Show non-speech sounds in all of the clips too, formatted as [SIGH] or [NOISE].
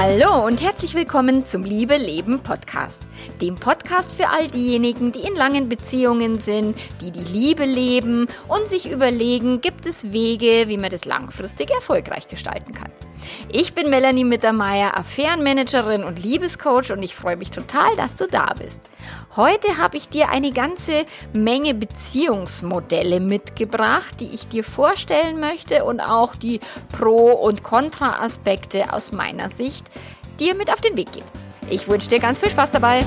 Hallo und herzlich willkommen zum Liebe Leben Podcast. Dem Podcast für all diejenigen, die in langen Beziehungen sind, die die Liebe leben und sich überlegen, gibt es Wege, wie man das langfristig erfolgreich gestalten kann. Ich bin Melanie Mittermeier, Affärenmanagerin und Liebescoach und ich freue mich total, dass du da bist. Heute habe ich dir eine ganze Menge Beziehungsmodelle mitgebracht, die ich dir vorstellen möchte und auch die Pro- und Kontra-Aspekte aus meiner Sicht dir mit auf den Weg geben. Ich wünsche dir ganz viel Spaß dabei.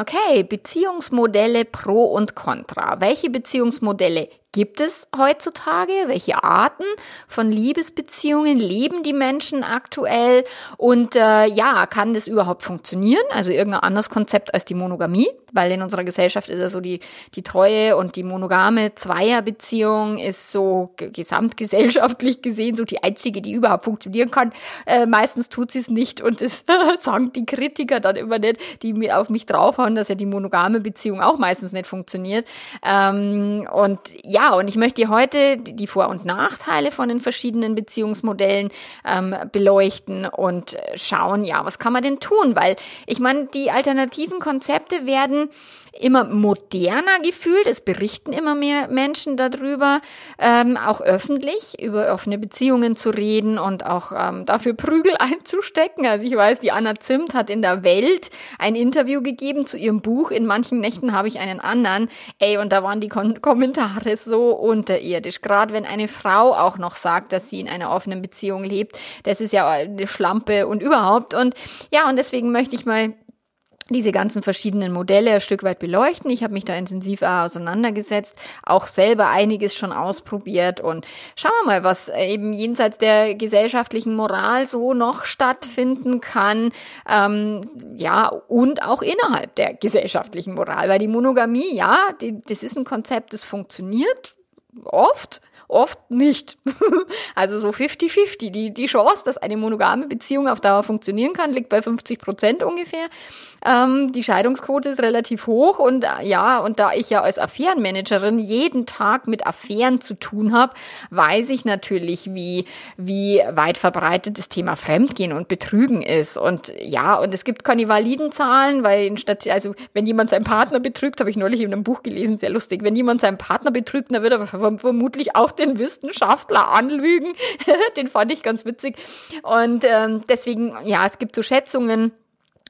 Okay, Beziehungsmodelle pro und contra. Welche Beziehungsmodelle gibt es heutzutage? Welche Arten von Liebesbeziehungen leben die Menschen aktuell? Und äh, ja, kann das überhaupt funktionieren? Also irgendein anderes Konzept als die Monogamie? Weil in unserer Gesellschaft ist ja so die, die treue und die monogame Zweierbeziehung ist so gesamtgesellschaftlich gesehen so die einzige, die überhaupt funktionieren kann. Äh, meistens tut sie es nicht und das [LAUGHS] sagen die Kritiker dann immer nicht, die mir auf mich draufhauen, dass ja die monogame Beziehung auch meistens nicht funktioniert. Ähm, und ja, ja, und ich möchte heute die Vor- und Nachteile von den verschiedenen Beziehungsmodellen ähm, beleuchten und schauen, ja, was kann man denn tun? Weil ich meine, die alternativen Konzepte werden immer moderner gefühlt. Es berichten immer mehr Menschen darüber, ähm, auch öffentlich über offene Beziehungen zu reden und auch ähm, dafür Prügel [LAUGHS] einzustecken. Also ich weiß, die Anna Zimt hat in der Welt ein Interview gegeben zu ihrem Buch. In manchen Nächten habe ich einen anderen. Ey, und da waren die Kon Kommentare so unterirdisch. Gerade wenn eine Frau auch noch sagt, dass sie in einer offenen Beziehung lebt, das ist ja eine Schlampe und überhaupt. Und ja, und deswegen möchte ich mal diese ganzen verschiedenen Modelle ein Stück weit beleuchten. Ich habe mich da intensiv auseinandergesetzt, auch selber einiges schon ausprobiert und schauen wir mal, was eben jenseits der gesellschaftlichen Moral so noch stattfinden kann, ähm, ja, und auch innerhalb der gesellschaftlichen Moral, weil die Monogamie, ja, die, das ist ein Konzept, das funktioniert, oft, oft nicht. [LAUGHS] also so 50-50. Die, die Chance, dass eine monogame Beziehung auf Dauer funktionieren kann, liegt bei 50 Prozent ungefähr. Ähm, die Scheidungsquote ist relativ hoch und äh, ja, und da ich ja als Affärenmanagerin jeden Tag mit Affären zu tun habe, weiß ich natürlich, wie, wie weit verbreitet das Thema Fremdgehen und Betrügen ist. Und ja, und es gibt keine validen Zahlen, weil statt, also wenn jemand seinen Partner betrügt, habe ich neulich in einem Buch gelesen, sehr lustig, wenn jemand seinen Partner betrügt, dann wird er vermutlich auch den Wissenschaftler anlügen. [LAUGHS] den fand ich ganz witzig. Und ähm, deswegen, ja, es gibt so Schätzungen,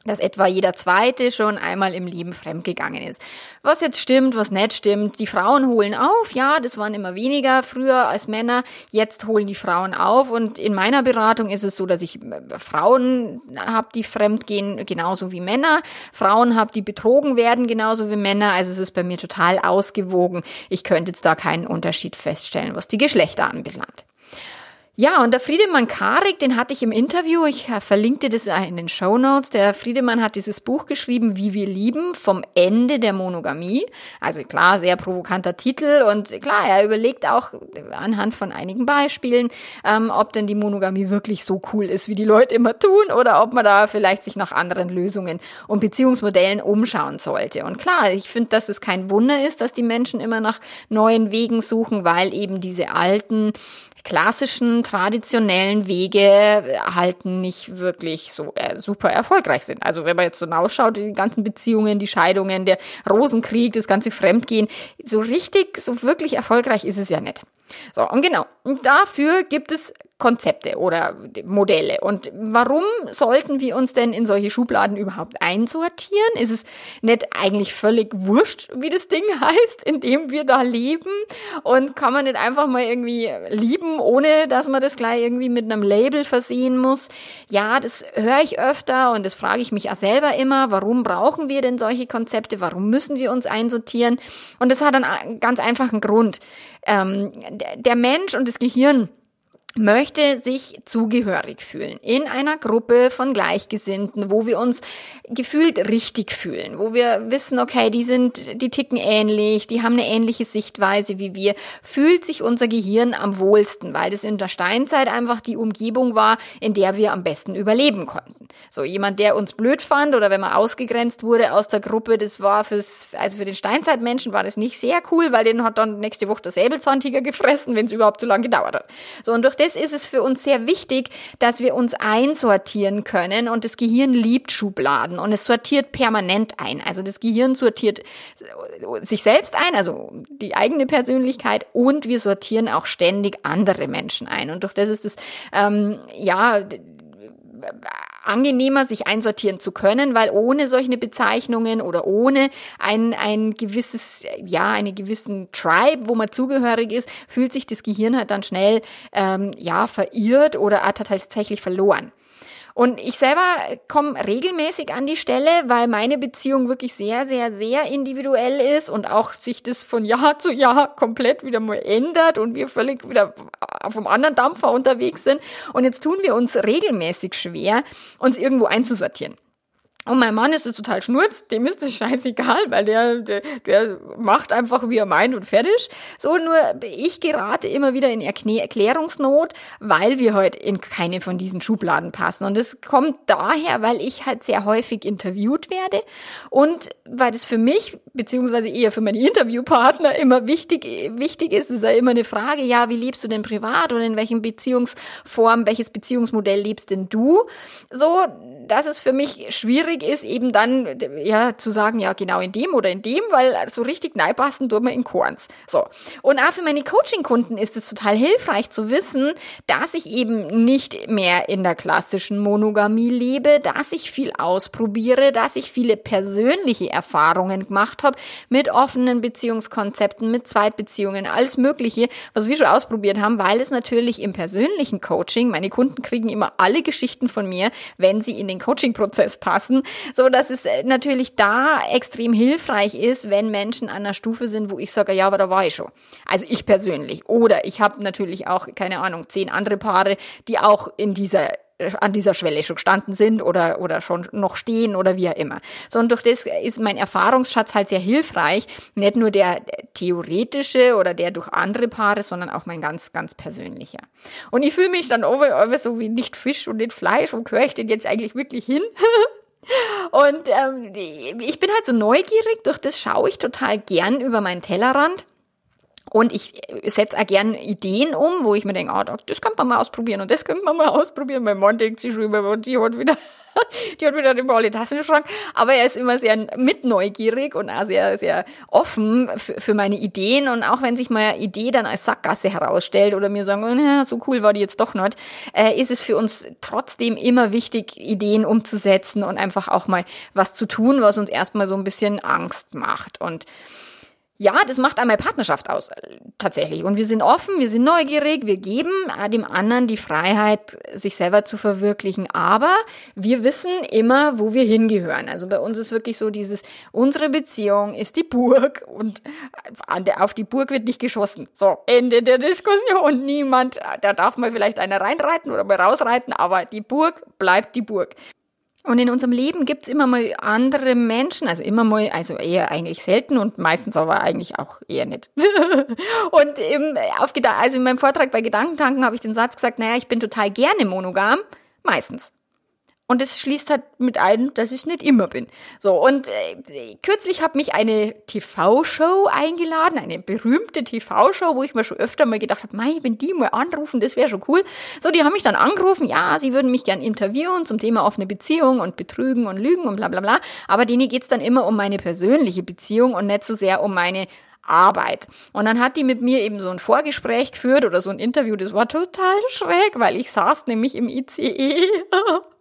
dass etwa jeder Zweite schon einmal im Leben fremdgegangen ist. Was jetzt stimmt, was nicht stimmt. Die Frauen holen auf, ja, das waren immer weniger früher als Männer. Jetzt holen die Frauen auf und in meiner Beratung ist es so, dass ich äh, Frauen habe, die fremdgehen, genauso wie Männer. Frauen habe, die betrogen werden, genauso wie Männer. Also es ist bei mir total ausgewogen. Ich könnte jetzt da keinen Unterschied feststellen, was die Geschlechter anbelangt. Ja, und der Friedemann Karik, den hatte ich im Interview, ich äh, verlinkte das in den Show Notes. Der Friedemann hat dieses Buch geschrieben, Wie wir lieben, vom Ende der Monogamie. Also klar, sehr provokanter Titel und klar, er überlegt auch anhand von einigen Beispielen, ähm, ob denn die Monogamie wirklich so cool ist, wie die Leute immer tun oder ob man da vielleicht sich nach anderen Lösungen und Beziehungsmodellen umschauen sollte. Und klar, ich finde, dass es kein Wunder ist, dass die Menschen immer nach neuen Wegen suchen, weil eben diese alten klassischen, traditionellen Wege halten nicht wirklich so äh, super erfolgreich sind. Also wenn man jetzt so ausschaut, die ganzen Beziehungen, die Scheidungen, der Rosenkrieg, das ganze Fremdgehen, so richtig, so wirklich erfolgreich ist es ja nicht. So, und genau, und dafür gibt es Konzepte oder Modelle. Und warum sollten wir uns denn in solche Schubladen überhaupt einsortieren? Ist es nicht eigentlich völlig wurscht, wie das Ding [LAUGHS] heißt, in dem wir da leben? Und kann man nicht einfach mal irgendwie lieben, ohne dass man das gleich irgendwie mit einem Label versehen muss? Ja, das höre ich öfter und das frage ich mich auch selber immer. Warum brauchen wir denn solche Konzepte? Warum müssen wir uns einsortieren? Und das hat einen ganz einfachen Grund. Ähm, der Mensch und das Gehirn möchte sich zugehörig fühlen in einer Gruppe von Gleichgesinnten, wo wir uns gefühlt richtig fühlen, wo wir wissen, okay, die sind, die ticken ähnlich, die haben eine ähnliche Sichtweise wie wir, fühlt sich unser Gehirn am wohlsten, weil das in der Steinzeit einfach die Umgebung war, in der wir am besten überleben konnten. So jemand, der uns blöd fand oder wenn man ausgegrenzt wurde aus der Gruppe, das war fürs, also für den Steinzeitmenschen war das nicht sehr cool, weil den hat dann nächste Woche der Säbelzahntiger gefressen, wenn es überhaupt so lange gedauert hat. So und durch das ist es für uns sehr wichtig, dass wir uns einsortieren können und das Gehirn liebt Schubladen und es sortiert permanent ein. Also das Gehirn sortiert sich selbst ein, also die eigene Persönlichkeit und wir sortieren auch ständig andere Menschen ein. Und durch das ist es, ähm, ja, angenehmer, sich einsortieren zu können, weil ohne solche Bezeichnungen oder ohne ein, ein gewisses, ja, einen gewissen Tribe, wo man zugehörig ist, fühlt sich das Gehirn halt dann schnell, ähm, ja, verirrt oder tatsächlich verloren. Und ich selber komme regelmäßig an die Stelle, weil meine Beziehung wirklich sehr, sehr, sehr individuell ist und auch sich das von Jahr zu Jahr komplett wieder mal ändert und wir völlig wieder auf einem anderen Dampfer unterwegs sind. Und jetzt tun wir uns regelmäßig schwer, uns irgendwo einzusortieren. Und mein Mann ist es total schnurz, dem ist es [LAUGHS] scheißegal, weil der, der, der macht einfach, wie er meint und fertig. So, nur ich gerate immer wieder in Erklärungsnot, weil wir halt in keine von diesen Schubladen passen. Und das kommt daher, weil ich halt sehr häufig interviewt werde und weil das für mich, beziehungsweise eher für meine Interviewpartner immer wichtig, wichtig ist, ist ja immer eine Frage, ja, wie lebst du denn privat oder in welchem Beziehungsform, welches Beziehungsmodell lebst denn du? So, das ist für mich schwierig ist, eben dann ja zu sagen, ja genau in dem oder in dem, weil so richtig neipassen tut man in Korns. So. Und auch für meine Coaching-Kunden ist es total hilfreich zu wissen, dass ich eben nicht mehr in der klassischen Monogamie lebe, dass ich viel ausprobiere, dass ich viele persönliche Erfahrungen gemacht habe mit offenen Beziehungskonzepten, mit Zweitbeziehungen, alles Mögliche, was wir schon ausprobiert haben, weil es natürlich im persönlichen Coaching, meine Kunden kriegen immer alle Geschichten von mir, wenn sie in den Coaching-Prozess passen, so dass es äh, natürlich da extrem hilfreich ist, wenn Menschen an einer Stufe sind, wo ich sage, ja, aber da war ich schon. Also ich persönlich. Oder ich habe natürlich auch, keine Ahnung, zehn andere Paare, die auch in dieser an dieser Schwelle schon gestanden sind oder, oder schon noch stehen oder wie auch immer. So, und durch das ist mein Erfahrungsschatz halt sehr hilfreich. Nicht nur der theoretische oder der durch andere Paare, sondern auch mein ganz, ganz persönlicher. Und ich fühle mich dann over, so wie nicht Fisch und nicht Fleisch. Wo gehöre ich denn jetzt eigentlich wirklich hin? [LAUGHS] und ähm, ich bin halt so neugierig, durch das schaue ich total gern über meinen Tellerrand und ich setze auch gern Ideen um, wo ich mir denke, oh, das könnte man mal ausprobieren und das könnte man mal [LAUGHS] ausprobieren. Mein Mann denkt sich schon und die hat wieder, [LAUGHS] die hat wieder den Ball Tassen im Schrank. Aber er ist immer sehr mitneugierig und auch sehr, sehr offen für meine Ideen. Und auch wenn sich meine Idee dann als Sackgasse herausstellt oder mir sagen, oh, so cool war die jetzt doch nicht, äh, ist es für uns trotzdem immer wichtig, Ideen umzusetzen und einfach auch mal was zu tun, was uns erstmal so ein bisschen Angst macht. Und ja, das macht einmal Partnerschaft aus, äh, tatsächlich. Und wir sind offen, wir sind neugierig, wir geben dem anderen die Freiheit, sich selber zu verwirklichen. Aber wir wissen immer, wo wir hingehören. Also bei uns ist wirklich so dieses, unsere Beziehung ist die Burg und auf die Burg wird nicht geschossen. So, Ende der Diskussion. Niemand, da darf mal vielleicht einer reinreiten oder mal rausreiten, aber die Burg bleibt die Burg. Und in unserem Leben gibt's immer mal andere Menschen, also immer mal, also eher eigentlich selten und meistens aber eigentlich auch eher nicht. [LAUGHS] und im, auf, also in meinem Vortrag bei Gedankentanken habe ich den Satz gesagt, naja, ich bin total gerne monogam, meistens. Und es schließt halt mit ein, dass ich nicht immer bin. So, und äh, kürzlich hat mich eine TV-Show eingeladen, eine berühmte TV-Show, wo ich mir schon öfter mal gedacht habe, mei, wenn die mal anrufen, das wäre schon cool. So, die haben mich dann angerufen, ja, sie würden mich gern interviewen zum Thema offene Beziehung und Betrügen und Lügen und bla bla bla. Aber denen geht's dann immer um meine persönliche Beziehung und nicht so sehr um meine Arbeit. Und dann hat die mit mir eben so ein Vorgespräch geführt oder so ein Interview. Das war total schräg, weil ich saß nämlich im ICE [LAUGHS]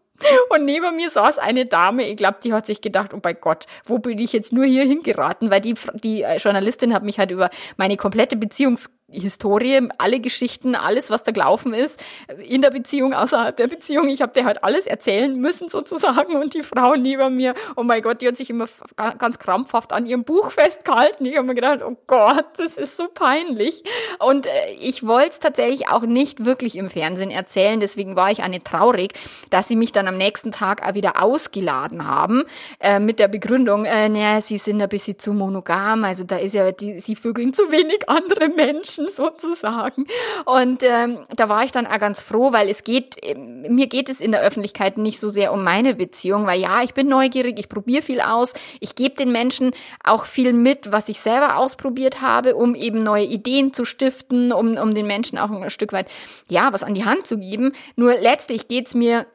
Und neben mir saß eine Dame, ich glaube, die hat sich gedacht, oh mein Gott, wo bin ich jetzt nur hier hingeraten? Weil die, die Journalistin hat mich halt über meine komplette Beziehungs Historie, alle Geschichten, alles, was da gelaufen ist, in der Beziehung, außerhalb der Beziehung. Ich habe dir halt alles erzählen müssen sozusagen und die Frau neben mir, oh mein Gott, die hat sich immer ganz krampfhaft an ihrem Buch festgehalten. Ich habe mir gedacht, oh Gott, das ist so peinlich. Und äh, ich wollte es tatsächlich auch nicht wirklich im Fernsehen erzählen, deswegen war ich eine traurig, dass sie mich dann am nächsten Tag auch wieder ausgeladen haben äh, mit der Begründung, äh, naja, sie sind ein bisschen zu monogam, also da ist ja, die, sie vögeln zu wenig andere Menschen [LAUGHS] sozusagen. Und ähm, da war ich dann auch ganz froh, weil es geht, mir geht es in der Öffentlichkeit nicht so sehr um meine Beziehung, weil ja, ich bin neugierig, ich probiere viel aus, ich gebe den Menschen auch viel mit, was ich selber ausprobiert habe, um eben neue Ideen zu stiften, um, um den Menschen auch ein Stück weit, ja, was an die Hand zu geben. Nur letztlich geht's mir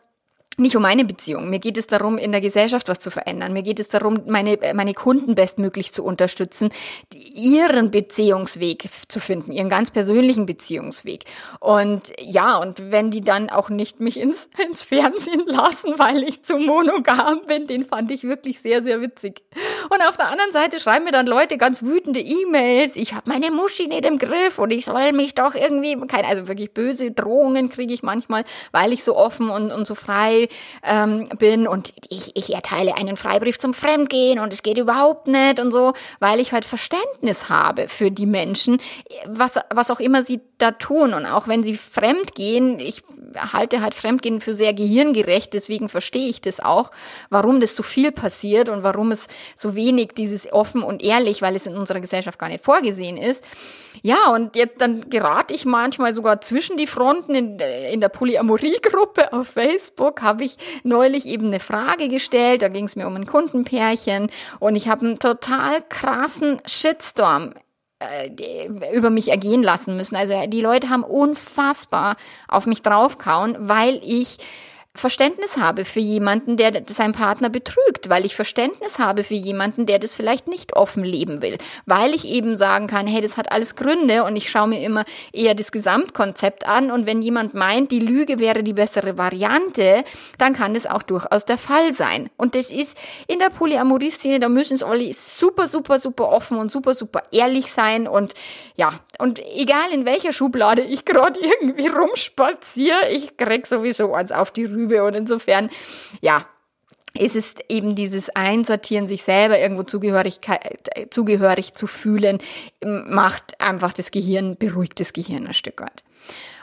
nicht um meine Beziehung. Mir geht es darum, in der Gesellschaft was zu verändern. Mir geht es darum, meine, meine Kunden bestmöglich zu unterstützen, ihren Beziehungsweg zu finden, ihren ganz persönlichen Beziehungsweg. Und ja, und wenn die dann auch nicht mich ins, [LAUGHS] ins Fernsehen lassen, weil ich zu monogam bin, den fand ich wirklich sehr, sehr witzig. Und auf der anderen Seite schreiben mir dann Leute ganz wütende E-Mails. Ich habe meine Muschi nicht im Griff und ich soll mich doch irgendwie, keine, also wirklich böse Drohungen kriege ich manchmal, weil ich so offen und, und so frei ähm, bin und ich, ich erteile einen Freibrief zum Fremdgehen und es geht überhaupt nicht und so, weil ich halt Verständnis habe für die Menschen, was, was auch immer sie da tun und auch wenn sie fremdgehen, ich halte halt Fremdgehen für sehr gehirngerecht, deswegen verstehe ich das auch, warum das so viel passiert und warum es so wenig dieses offen und ehrlich, weil es in unserer Gesellschaft gar nicht vorgesehen ist. Ja, und jetzt dann gerate ich manchmal sogar zwischen die Fronten in, in der Polyamorie-Gruppe auf Facebook, habe ich neulich eben eine Frage gestellt, da ging es mir um ein Kundenpärchen und ich habe einen total krassen Shitstorm äh, über mich ergehen lassen müssen. Also die Leute haben unfassbar auf mich draufkauen, weil ich Verständnis habe für jemanden, der seinen Partner betrügt, weil ich Verständnis habe für jemanden, der das vielleicht nicht offen leben will, weil ich eben sagen kann, hey, das hat alles Gründe und ich schaue mir immer eher das Gesamtkonzept an. Und wenn jemand meint, die Lüge wäre die bessere Variante, dann kann das auch durchaus der Fall sein. Und das ist in der Polyamorie-Szene, da müssen es alle super, super, super offen und super, super ehrlich sein. Und ja, und egal in welcher Schublade ich gerade [LAUGHS] irgendwie rumspaziere, ich krieg sowieso eins auf die Rübe Rübe. Und insofern, ja, ist es eben dieses Einsortieren, sich selber irgendwo Zugehörigkeit, zugehörig zu fühlen, macht einfach das Gehirn, beruhigt das Gehirn ein Stück weit.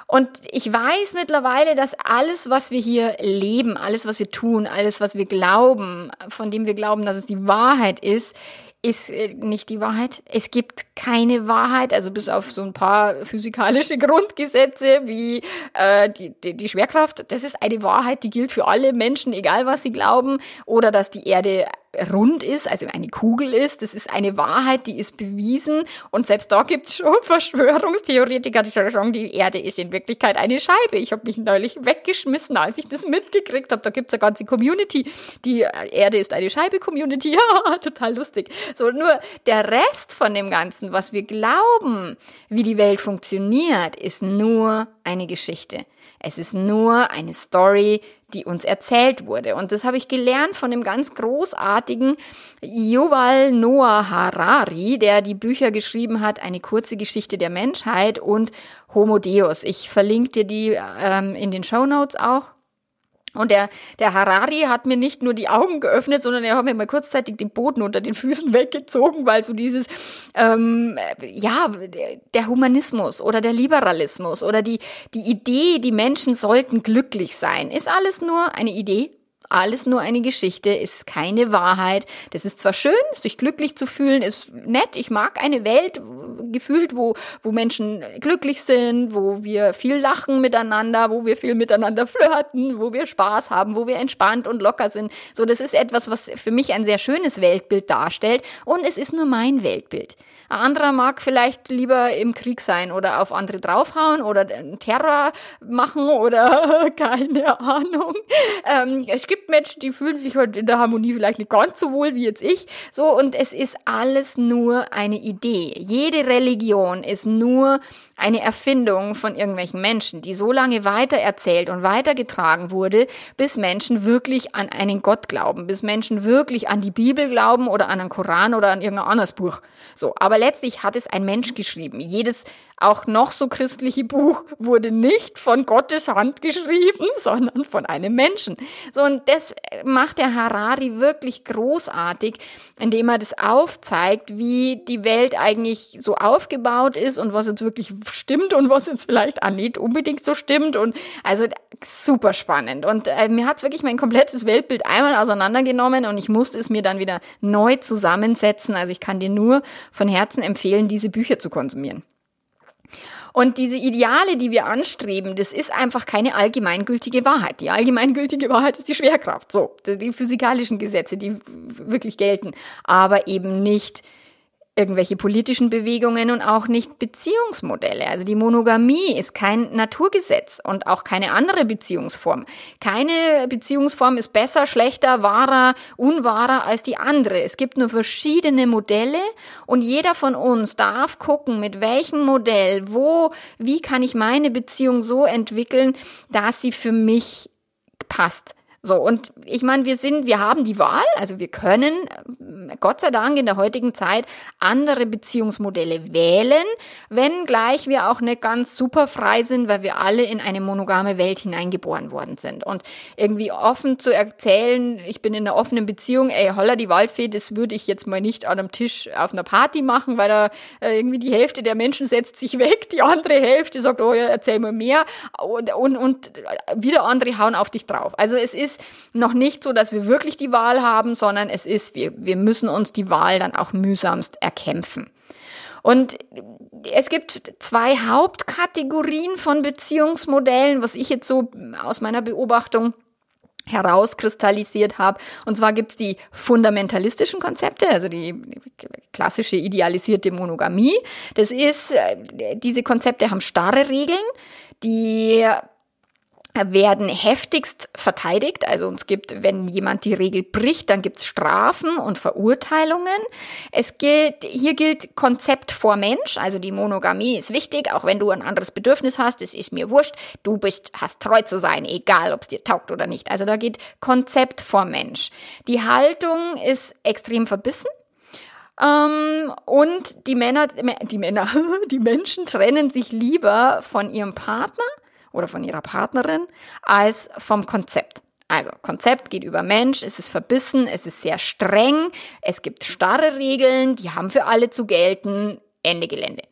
Und ich weiß mittlerweile, dass alles, was wir hier leben, alles, was wir tun, alles, was wir glauben, von dem wir glauben, dass es die Wahrheit ist, ist äh, nicht die Wahrheit. Es gibt keine Wahrheit, also bis auf so ein paar physikalische [LAUGHS] Grundgesetze wie äh, die, die, die Schwerkraft. Das ist eine Wahrheit, die gilt für alle Menschen, egal was sie glauben. Oder dass die Erde rund ist, also eine Kugel ist. Das ist eine Wahrheit, die ist bewiesen. Und selbst da gibt es schon [LAUGHS] Verschwörungstheoretiker, die sagen, die Erde ist in Wirklichkeit eine Scheibe. Ich habe mich neulich weggeschmissen, als ich das mitgekriegt habe. Da gibt es eine ganze Community. Die Erde ist eine Scheibe-Community. [LAUGHS] Ja, total lustig. So, nur der Rest von dem Ganzen, was wir glauben, wie die Welt funktioniert, ist nur eine Geschichte. Es ist nur eine Story, die uns erzählt wurde. Und das habe ich gelernt von dem ganz großartigen Yuval Noah Harari, der die Bücher geschrieben hat, eine kurze Geschichte der Menschheit und Homo Deus. Ich verlinke dir die ähm, in den Show Notes auch. Und der, der Harari hat mir nicht nur die Augen geöffnet, sondern er hat mir mal kurzzeitig den Boden unter den Füßen [LAUGHS] weggezogen, weil so dieses, ähm, ja, der Humanismus oder der Liberalismus oder die, die Idee, die Menschen sollten glücklich sein, ist alles nur eine Idee alles nur eine Geschichte, ist keine Wahrheit. Das ist zwar schön, sich glücklich zu fühlen, ist nett. Ich mag eine Welt gefühlt, wo, wo Menschen glücklich sind, wo wir viel lachen miteinander, wo wir viel miteinander flirten, wo wir Spaß haben, wo wir entspannt und locker sind. So, das ist etwas, was für mich ein sehr schönes Weltbild darstellt. Und es ist nur mein Weltbild. Ein anderer mag vielleicht lieber im Krieg sein oder auf andere draufhauen oder Terror machen oder [LAUGHS] keine Ahnung. Ähm, es gibt Menschen, die fühlen sich heute in der Harmonie vielleicht nicht ganz so wohl wie jetzt ich. So, und es ist alles nur eine Idee. Jede Religion ist nur eine Erfindung von irgendwelchen Menschen, die so lange weitererzählt und weitergetragen wurde, bis Menschen wirklich an einen Gott glauben, bis Menschen wirklich an die Bibel glauben oder an den Koran oder an irgendein anderes Buch. So, aber letztlich hat es ein Mensch geschrieben. Jedes auch noch so christliche Buch wurde nicht von Gottes Hand geschrieben, [LAUGHS] sondern von einem Menschen. So, und das macht der Harari wirklich großartig, indem er das aufzeigt, wie die Welt eigentlich so aufgebaut ist und was jetzt wirklich stimmt und was jetzt vielleicht auch nicht unbedingt so stimmt. Und also super spannend. Und äh, mir hat's wirklich mein komplettes Weltbild einmal auseinandergenommen und ich musste es mir dann wieder neu zusammensetzen. Also ich kann dir nur von Herzen empfehlen, diese Bücher zu konsumieren. Und diese Ideale, die wir anstreben, das ist einfach keine allgemeingültige Wahrheit. Die allgemeingültige Wahrheit ist die Schwerkraft. So, die physikalischen Gesetze, die wirklich gelten, aber eben nicht irgendwelche politischen Bewegungen und auch nicht Beziehungsmodelle. Also die Monogamie ist kein Naturgesetz und auch keine andere Beziehungsform. Keine Beziehungsform ist besser, schlechter, wahrer, unwahrer als die andere. Es gibt nur verschiedene Modelle und jeder von uns darf gucken, mit welchem Modell, wo, wie kann ich meine Beziehung so entwickeln, dass sie für mich passt. So, und ich meine, wir sind, wir haben die Wahl, also wir können, Gott sei Dank in der heutigen Zeit, andere Beziehungsmodelle wählen, wenngleich wir auch nicht ganz super frei sind, weil wir alle in eine monogame Welt hineingeboren worden sind. Und irgendwie offen zu erzählen, ich bin in einer offenen Beziehung, ey, holla die Waldfee, das würde ich jetzt mal nicht an einem Tisch auf einer Party machen, weil da äh, irgendwie die Hälfte der Menschen setzt sich weg, die andere Hälfte sagt, oh ja, erzähl mir mehr und, und, und wieder andere hauen auf dich drauf. Also es ist ist noch nicht so, dass wir wirklich die Wahl haben, sondern es ist, wir, wir müssen uns die Wahl dann auch mühsamst erkämpfen. Und es gibt zwei Hauptkategorien von Beziehungsmodellen, was ich jetzt so aus meiner Beobachtung herauskristallisiert habe. Und zwar gibt's die fundamentalistischen Konzepte, also die klassische idealisierte Monogamie. Das ist, äh, diese Konzepte haben starre Regeln, die werden heftigst verteidigt. Also es gibt, wenn jemand die Regel bricht, dann gibt's Strafen und Verurteilungen. Es gilt, hier gilt Konzept vor Mensch, also die Monogamie ist wichtig, auch wenn du ein anderes Bedürfnis hast, es ist mir wurscht, du bist, hast treu zu sein, egal ob es dir taugt oder nicht. Also da geht Konzept vor Mensch. Die Haltung ist extrem verbissen. Ähm, und die Männer, die Männer, [LAUGHS] die Menschen trennen sich lieber von ihrem Partner oder von ihrer Partnerin als vom Konzept. Also Konzept geht über Mensch, es ist verbissen, es ist sehr streng, es gibt starre Regeln, die haben für alle zu gelten, Ende Gelände.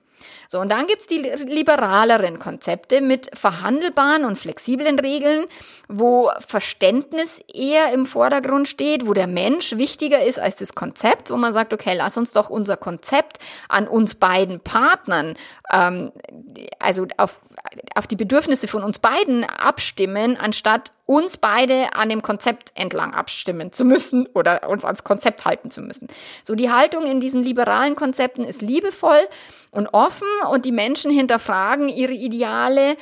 So, und dann gibt's die liberaleren Konzepte mit verhandelbaren und flexiblen Regeln, wo Verständnis eher im Vordergrund steht, wo der Mensch wichtiger ist als das Konzept, wo man sagt, okay, lass uns doch unser Konzept an uns beiden Partnern, ähm, also auf, auf die Bedürfnisse von uns beiden abstimmen, anstatt uns beide an dem Konzept entlang abstimmen zu müssen oder uns ans Konzept halten zu müssen. So die Haltung in diesen liberalen Konzepten ist liebevoll und offen und die Menschen hinterfragen ihre Ideale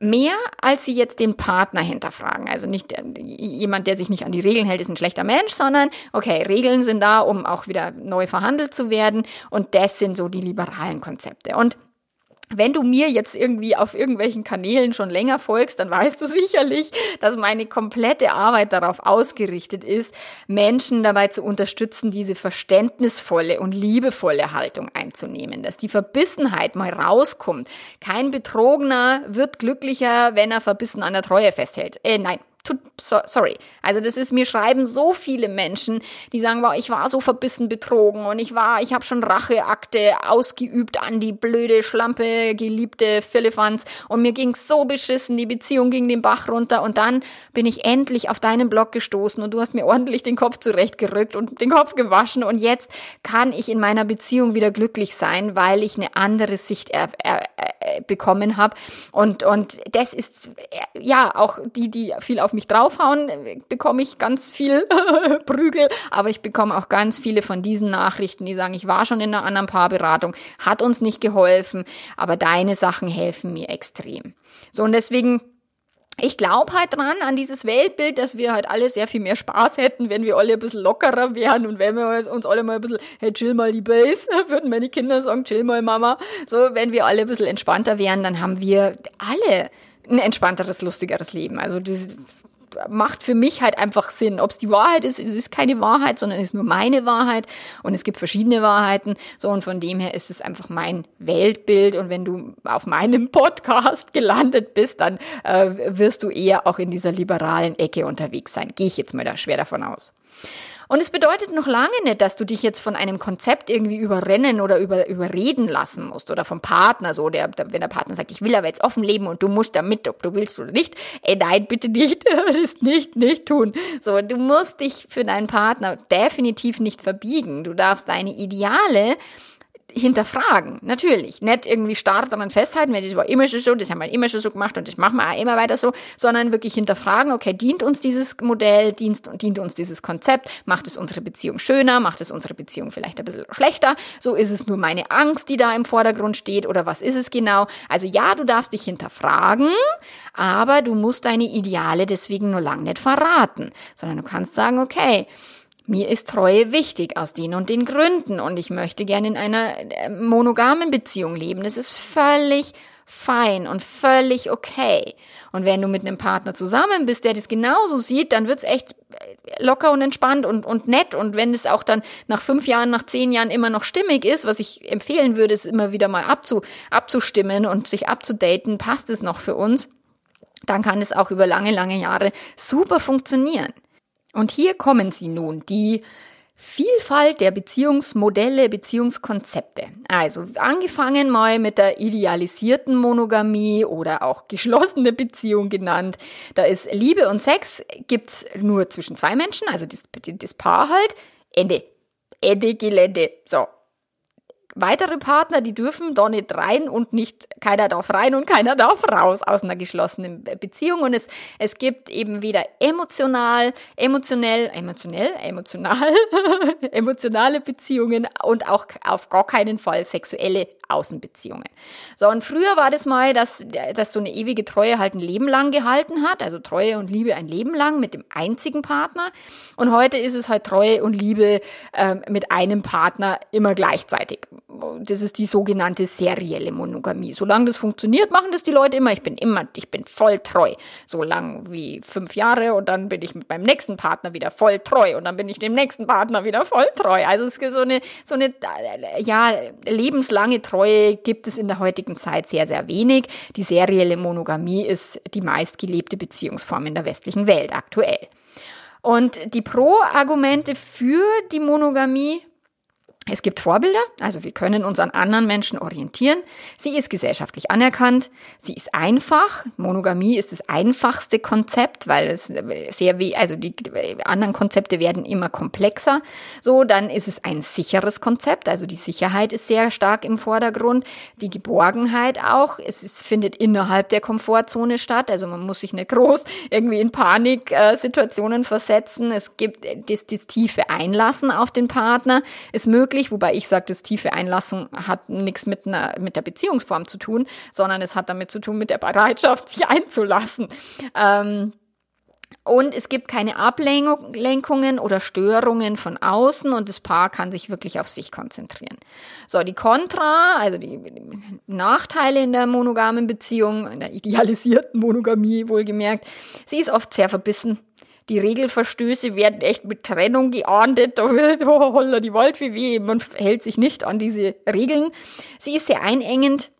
mehr, als sie jetzt den Partner hinterfragen. Also nicht jemand, der sich nicht an die Regeln hält, ist ein schlechter Mensch, sondern okay, Regeln sind da, um auch wieder neu verhandelt zu werden und das sind so die liberalen Konzepte. Und wenn du mir jetzt irgendwie auf irgendwelchen Kanälen schon länger folgst, dann weißt du sicherlich, dass meine komplette Arbeit darauf ausgerichtet ist, Menschen dabei zu unterstützen, diese verständnisvolle und liebevolle Haltung einzunehmen, dass die Verbissenheit mal rauskommt. Kein Betrogener wird glücklicher, wenn er verbissen an der Treue festhält. Äh, nein, tut, so, sorry. Also das ist, mir schreiben so viele Menschen, die sagen, wow, ich war so verbissen betrogen und ich war, ich habe schon Racheakte ausgeübt an die blöde, schlampe, geliebte Philippans. Und mir ging's so beschissen, die Beziehung ging den Bach runter. Und dann bin ich endlich auf deinen Blog gestoßen und du hast mir ordentlich den Kopf zurechtgerückt und den Kopf gewaschen. Und jetzt kann ich in meiner Beziehung wieder glücklich sein, weil ich eine andere Sicht er, er, er, bekommen habe. Und, und das ist, ja, auch die, die viel auf auf mich draufhauen, bekomme ich ganz viel [LAUGHS] Prügel, aber ich bekomme auch ganz viele von diesen Nachrichten, die sagen, ich war schon in einer anderen Paarberatung, hat uns nicht geholfen, aber deine Sachen helfen mir extrem. So und deswegen ich glaube halt dran, an dieses Weltbild, dass wir halt alle sehr viel mehr Spaß hätten, wenn wir alle ein bisschen lockerer wären und wenn wir uns alle mal ein bisschen, hey, chill mal die Base, [LAUGHS] würden meine Kinder sagen, chill mal Mama. So, wenn wir alle ein bisschen entspannter wären, dann haben wir alle ein entspannteres, lustigeres Leben. Also macht für mich halt einfach Sinn. Ob es die Wahrheit ist, es ist keine Wahrheit, sondern es ist nur meine Wahrheit und es gibt verschiedene Wahrheiten. So und von dem her ist es einfach mein Weltbild und wenn du auf meinem Podcast [LAUGHS] gelandet bist, dann äh, wirst du eher auch in dieser liberalen Ecke unterwegs sein. Gehe ich jetzt mal da schwer davon aus. Und es bedeutet noch lange nicht, dass du dich jetzt von einem Konzept irgendwie überrennen oder über, überreden lassen musst oder vom Partner so, der, der, wenn der Partner sagt, ich will aber jetzt offen leben und du musst damit, ob du willst oder nicht. Ey, nein, bitte nicht, [LAUGHS] das nicht, nicht tun. So, du musst dich für deinen Partner definitiv nicht verbiegen. Du darfst deine Ideale hinterfragen, natürlich. Nicht irgendwie starr daran festhalten, weil das war immer schon so, das haben wir immer schon so gemacht und das machen wir auch immer weiter so, sondern wirklich hinterfragen, okay, dient uns dieses Modell, dient, dient uns dieses Konzept, macht es unsere Beziehung schöner, macht es unsere Beziehung vielleicht ein bisschen schlechter, so ist es nur meine Angst, die da im Vordergrund steht oder was ist es genau. Also ja, du darfst dich hinterfragen, aber du musst deine Ideale deswegen nur lang nicht verraten, sondern du kannst sagen, okay, mir ist Treue wichtig aus den und den Gründen und ich möchte gerne in einer äh, monogamen Beziehung leben. Das ist völlig fein und völlig okay. Und wenn du mit einem Partner zusammen bist, der das genauso sieht, dann wird's echt äh, locker und entspannt und, und nett. Und wenn es auch dann nach fünf Jahren, nach zehn Jahren immer noch stimmig ist, was ich empfehlen würde, ist immer wieder mal abzu, abzustimmen und sich abzudaten, passt es noch für uns, dann kann es auch über lange, lange Jahre super funktionieren. Und hier kommen sie nun, die Vielfalt der Beziehungsmodelle, Beziehungskonzepte. Also angefangen mal mit der idealisierten Monogamie oder auch geschlossene Beziehung genannt. Da ist Liebe und Sex gibt's nur zwischen zwei Menschen, also das, das Paar halt. Ende. Ende Gelände. So, weitere Partner, die dürfen da nicht rein und nicht, keiner darf rein und keiner darf raus aus einer geschlossenen Beziehung. Und es, es gibt eben weder emotional, emotionell, emotionell, emotional, [LAUGHS] emotionale Beziehungen und auch auf gar keinen Fall sexuelle Außenbeziehungen. So, und früher war das mal, dass, dass so eine ewige Treue halt ein Leben lang gehalten hat, also Treue und Liebe ein Leben lang mit dem einzigen Partner. Und heute ist es halt Treue und Liebe ähm, mit einem Partner immer gleichzeitig. Das ist die sogenannte serielle Monogamie. Solange das funktioniert, machen das die Leute immer. Ich bin immer, ich bin voll treu. So lang wie fünf Jahre und dann bin ich mit meinem nächsten Partner wieder voll treu und dann bin ich dem nächsten Partner wieder voll treu. Also es ist so eine, so eine, ja, lebenslange Treue Treue gibt es in der heutigen Zeit sehr, sehr wenig. Die serielle Monogamie ist die meistgelebte Beziehungsform in der westlichen Welt aktuell. Und die Pro-Argumente für die Monogamie es gibt Vorbilder, also wir können uns an anderen Menschen orientieren. Sie ist gesellschaftlich anerkannt. Sie ist einfach. Monogamie ist das einfachste Konzept, weil es sehr wie, also die anderen Konzepte werden immer komplexer. So, dann ist es ein sicheres Konzept. Also die Sicherheit ist sehr stark im Vordergrund. Die Geborgenheit auch. Es ist, findet innerhalb der Komfortzone statt. Also man muss sich nicht groß irgendwie in Paniksituationen versetzen. Es gibt das, das tiefe Einlassen auf den Partner. Es möglich möglich, wobei ich sage, das tiefe Einlassen hat nichts mit, mit der Beziehungsform zu tun, sondern es hat damit zu tun mit der Bereitschaft, sich einzulassen. Ähm, und es gibt keine Ablenkungen oder Störungen von außen und das Paar kann sich wirklich auf sich konzentrieren. So, die Kontra, also die Nachteile in der monogamen Beziehung, in der idealisierten Monogamie wohlgemerkt, sie ist oft sehr verbissen die Regelverstöße werden echt mit Trennung geahndet. Da wird [LAUGHS] oh, holla die Wald wie weh. Man hält sich nicht an diese Regeln. Sie ist sehr einengend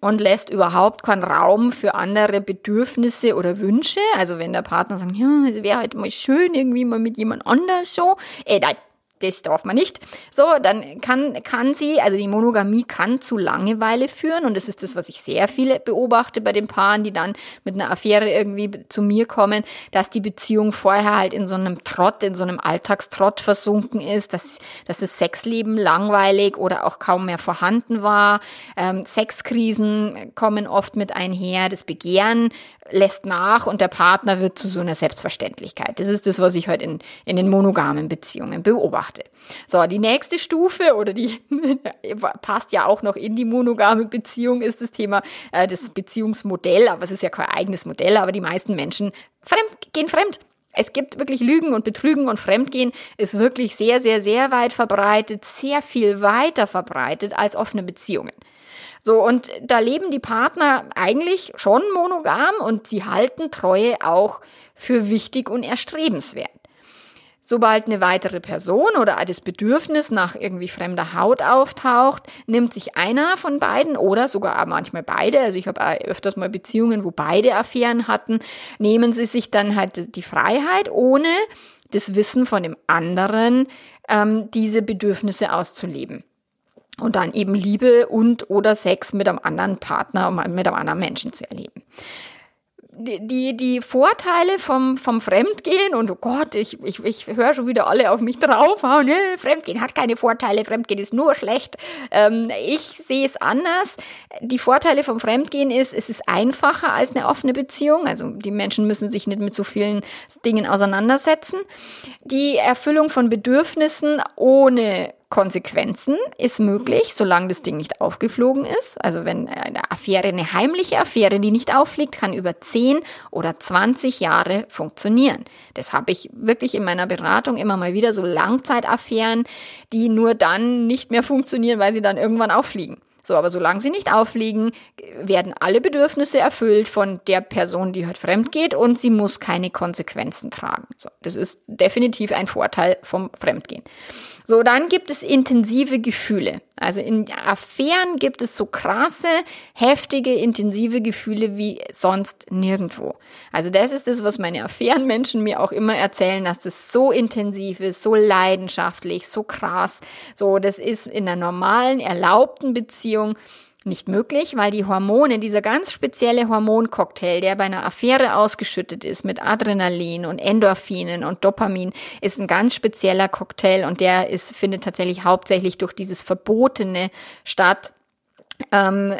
und lässt überhaupt keinen Raum für andere Bedürfnisse oder Wünsche. Also wenn der Partner sagt, ja, es wäre halt mal schön, irgendwie mal mit jemand anders so. Ey, nein, das darf man nicht. So, dann kann, kann sie, also die Monogamie kann zu Langeweile führen und das ist das, was ich sehr viele beobachte bei den Paaren, die dann mit einer Affäre irgendwie zu mir kommen, dass die Beziehung vorher halt in so einem Trott, in so einem Alltagstrott versunken ist, dass, dass das Sexleben langweilig oder auch kaum mehr vorhanden war. Ähm, Sexkrisen kommen oft mit einher, das Begehren lässt nach und der Partner wird zu so einer Selbstverständlichkeit. Das ist das, was ich heute in, in den monogamen Beziehungen beobachte betrachte. So, die nächste Stufe oder die [LAUGHS] passt ja auch noch in die monogame Beziehung ist das Thema äh, das Beziehungsmodell, aber es ist ja kein eigenes Modell, aber die meisten Menschen fremd, gehen fremd. Es gibt wirklich Lügen und Betrügen und Fremdgehen ist wirklich sehr, sehr, sehr weit verbreitet, sehr viel weiter verbreitet als offene Beziehungen. So, und da leben die Partner eigentlich schon monogam und sie halten Treue auch für wichtig und erstrebenswert. Sobald eine weitere Person oder das Bedürfnis nach irgendwie fremder Haut auftaucht, nimmt sich einer von beiden oder sogar manchmal beide, also ich habe öfters mal Beziehungen, wo beide Affären hatten, nehmen sie sich dann halt die Freiheit, ohne das Wissen von dem anderen, ähm, diese Bedürfnisse auszuleben. Und dann eben Liebe und oder Sex mit einem anderen Partner, mit einem anderen Menschen zu erleben die, die Vorteile vom, vom Fremdgehen und oh Gott, ich, ich, ich höre schon wieder alle auf mich draufhauen, ne? Fremdgehen hat keine Vorteile, Fremdgehen ist nur schlecht. Ähm, ich sehe es anders. Die Vorteile vom Fremdgehen ist, es ist einfacher als eine offene Beziehung. Also die Menschen müssen sich nicht mit so vielen Dingen auseinandersetzen. Die Erfüllung von Bedürfnissen ohne Konsequenzen ist möglich, solange das Ding nicht aufgeflogen ist. Also wenn eine Affäre, eine heimliche Affäre, die nicht auffliegt, kann über 10 oder 20 Jahre funktionieren. Das habe ich wirklich in meiner Beratung immer mal wieder so Langzeitaffären, die nur dann nicht mehr funktionieren, weil sie dann irgendwann auffliegen. So, aber solange sie nicht auffliegen, werden alle Bedürfnisse erfüllt von der Person, die halt fremd geht und sie muss keine Konsequenzen tragen. So, das ist definitiv ein Vorteil vom Fremdgehen. So, dann gibt es intensive Gefühle. Also in Affären gibt es so krasse, heftige, intensive Gefühle wie sonst nirgendwo. Also das ist das, was meine Affärenmenschen mir auch immer erzählen, dass das so intensiv ist, so leidenschaftlich, so krass. So, das ist in einer normalen, erlaubten Beziehung nicht möglich, weil die Hormone, dieser ganz spezielle Hormoncocktail, der bei einer Affäre ausgeschüttet ist mit Adrenalin und Endorphinen und Dopamin, ist ein ganz spezieller Cocktail und der ist, findet tatsächlich hauptsächlich durch dieses Verbotene statt ähm,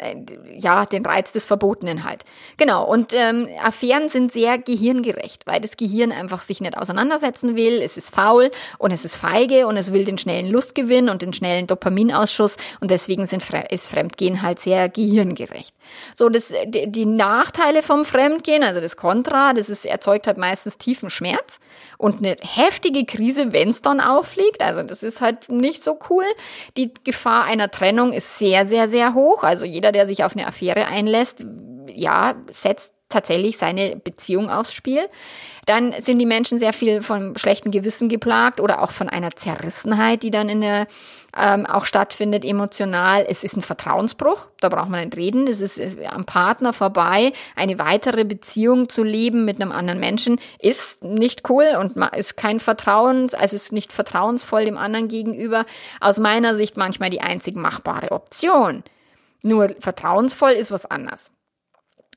ja, den Reiz des Verbotenen halt. Genau, und ähm, Affären sind sehr gehirngerecht, weil das Gehirn einfach sich nicht auseinandersetzen will, es ist faul und es ist feige und es will den schnellen Lustgewinn und den schnellen Dopaminausschuss und deswegen sind, ist Fremdgehen halt sehr gehirngerecht. So, das, die, die Nachteile vom Fremdgehen, also das Kontra, das ist, erzeugt halt meistens tiefen Schmerz und eine heftige Krise, wenn es dann auffliegt, also das ist halt nicht so cool. Die Gefahr einer Trennung ist sehr, sehr, sehr hoch. Also jeder, der sich auf eine Affäre einlässt, ja, setzt tatsächlich seine Beziehung aufs Spiel. Dann sind die Menschen sehr viel von schlechten Gewissen geplagt oder auch von einer Zerrissenheit, die dann in der ähm, auch stattfindet emotional. Es ist ein Vertrauensbruch, da braucht man nicht reden. Es ist, ist am Partner vorbei. Eine weitere Beziehung zu leben mit einem anderen Menschen ist nicht cool und ist kein Vertrauen, also ist nicht vertrauensvoll dem anderen gegenüber. Aus meiner Sicht manchmal die einzig machbare Option. Nur vertrauensvoll ist was anderes.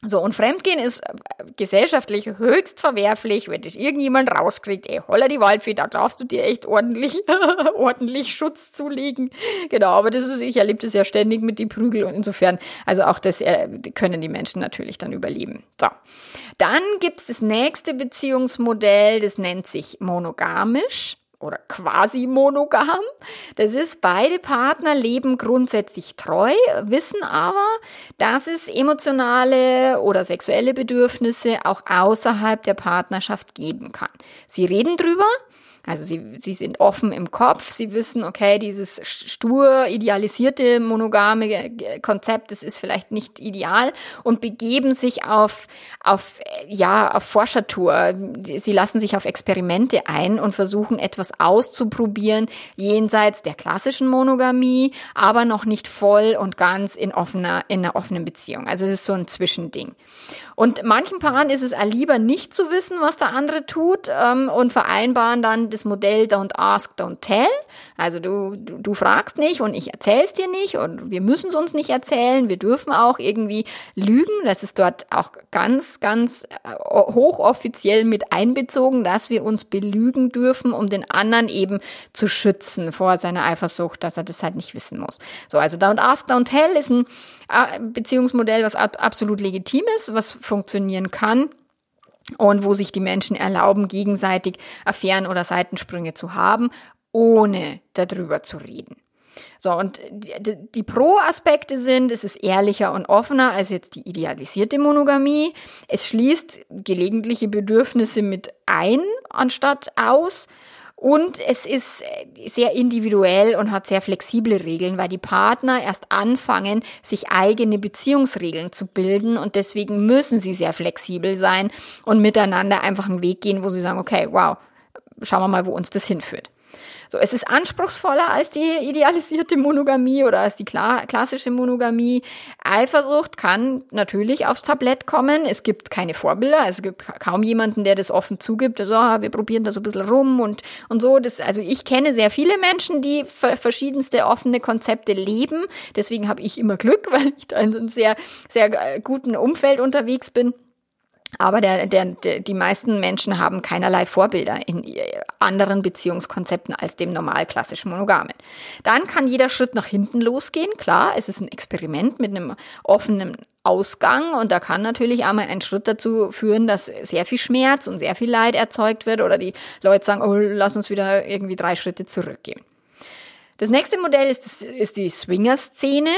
So, und Fremdgehen ist äh, gesellschaftlich höchst verwerflich, wenn das irgendjemand rauskriegt, ey, holla die Waldfee, da darfst du dir echt ordentlich, [LAUGHS] ordentlich Schutz zulegen. Genau, aber das ist, ich erlebe das ja ständig mit die Prügel und insofern, also auch das äh, können die Menschen natürlich dann überleben. So. Dann gibt es das nächste Beziehungsmodell, das nennt sich monogamisch oder quasi monogam. Das ist, beide Partner leben grundsätzlich treu, wissen aber, dass es emotionale oder sexuelle Bedürfnisse auch außerhalb der Partnerschaft geben kann. Sie reden drüber, also sie, sie sind offen im Kopf, sie wissen, okay, dieses stur idealisierte monogame Konzept, das ist vielleicht nicht ideal und begeben sich auf, auf, ja, auf Forschertour. Sie lassen sich auf Experimente ein und versuchen etwas auszuprobieren jenseits der klassischen Monogamie, aber noch nicht voll und ganz in offener, in einer offenen Beziehung. Also es ist so ein Zwischending. Und manchen Paaren ist es lieber nicht zu wissen, was der andere tut ähm, und vereinbaren dann das Modell Don't Ask, Don't Tell. Also du, du, du fragst nicht und ich erzähl's dir nicht und wir müssen es uns nicht erzählen. Wir dürfen auch irgendwie lügen. Das ist dort auch ganz, ganz äh, hochoffiziell mit einbezogen, dass wir uns belügen dürfen, um den anderen eben zu schützen vor seiner Eifersucht, dass er das halt nicht wissen muss. So, also Don't Ask, Don't Tell ist ein äh, Beziehungsmodell, was absolut legitim ist, was funktionieren kann und wo sich die Menschen erlauben, gegenseitig Affären oder Seitensprünge zu haben, ohne darüber zu reden. So, und die, die Pro-Aspekte sind, es ist ehrlicher und offener als jetzt die idealisierte Monogamie. Es schließt gelegentliche Bedürfnisse mit ein, anstatt aus. Und es ist sehr individuell und hat sehr flexible Regeln, weil die Partner erst anfangen, sich eigene Beziehungsregeln zu bilden und deswegen müssen sie sehr flexibel sein und miteinander einfach einen Weg gehen, wo sie sagen, okay, wow, schauen wir mal, wo uns das hinführt. So, es ist anspruchsvoller als die idealisierte Monogamie oder als die klar, klassische Monogamie. Eifersucht kann natürlich aufs Tablett kommen. Es gibt keine Vorbilder, es gibt kaum jemanden, der das offen zugibt. Also, ah, wir probieren da so ein bisschen rum und, und so. Das, also ich kenne sehr viele Menschen, die verschiedenste offene Konzepte leben. Deswegen habe ich immer Glück, [LAUGHS] weil ich da in einem sehr, sehr äh, guten Umfeld unterwegs bin. Aber der, der, der, die meisten Menschen haben keinerlei Vorbilder in anderen Beziehungskonzepten als dem normal klassischen Monogamen. Dann kann jeder Schritt nach hinten losgehen. Klar, es ist ein Experiment mit einem offenen Ausgang und da kann natürlich einmal ein Schritt dazu führen, dass sehr viel Schmerz und sehr viel Leid erzeugt wird oder die Leute sagen, oh, lass uns wieder irgendwie drei Schritte zurückgehen. Das nächste Modell ist, ist die Swinger-Szene.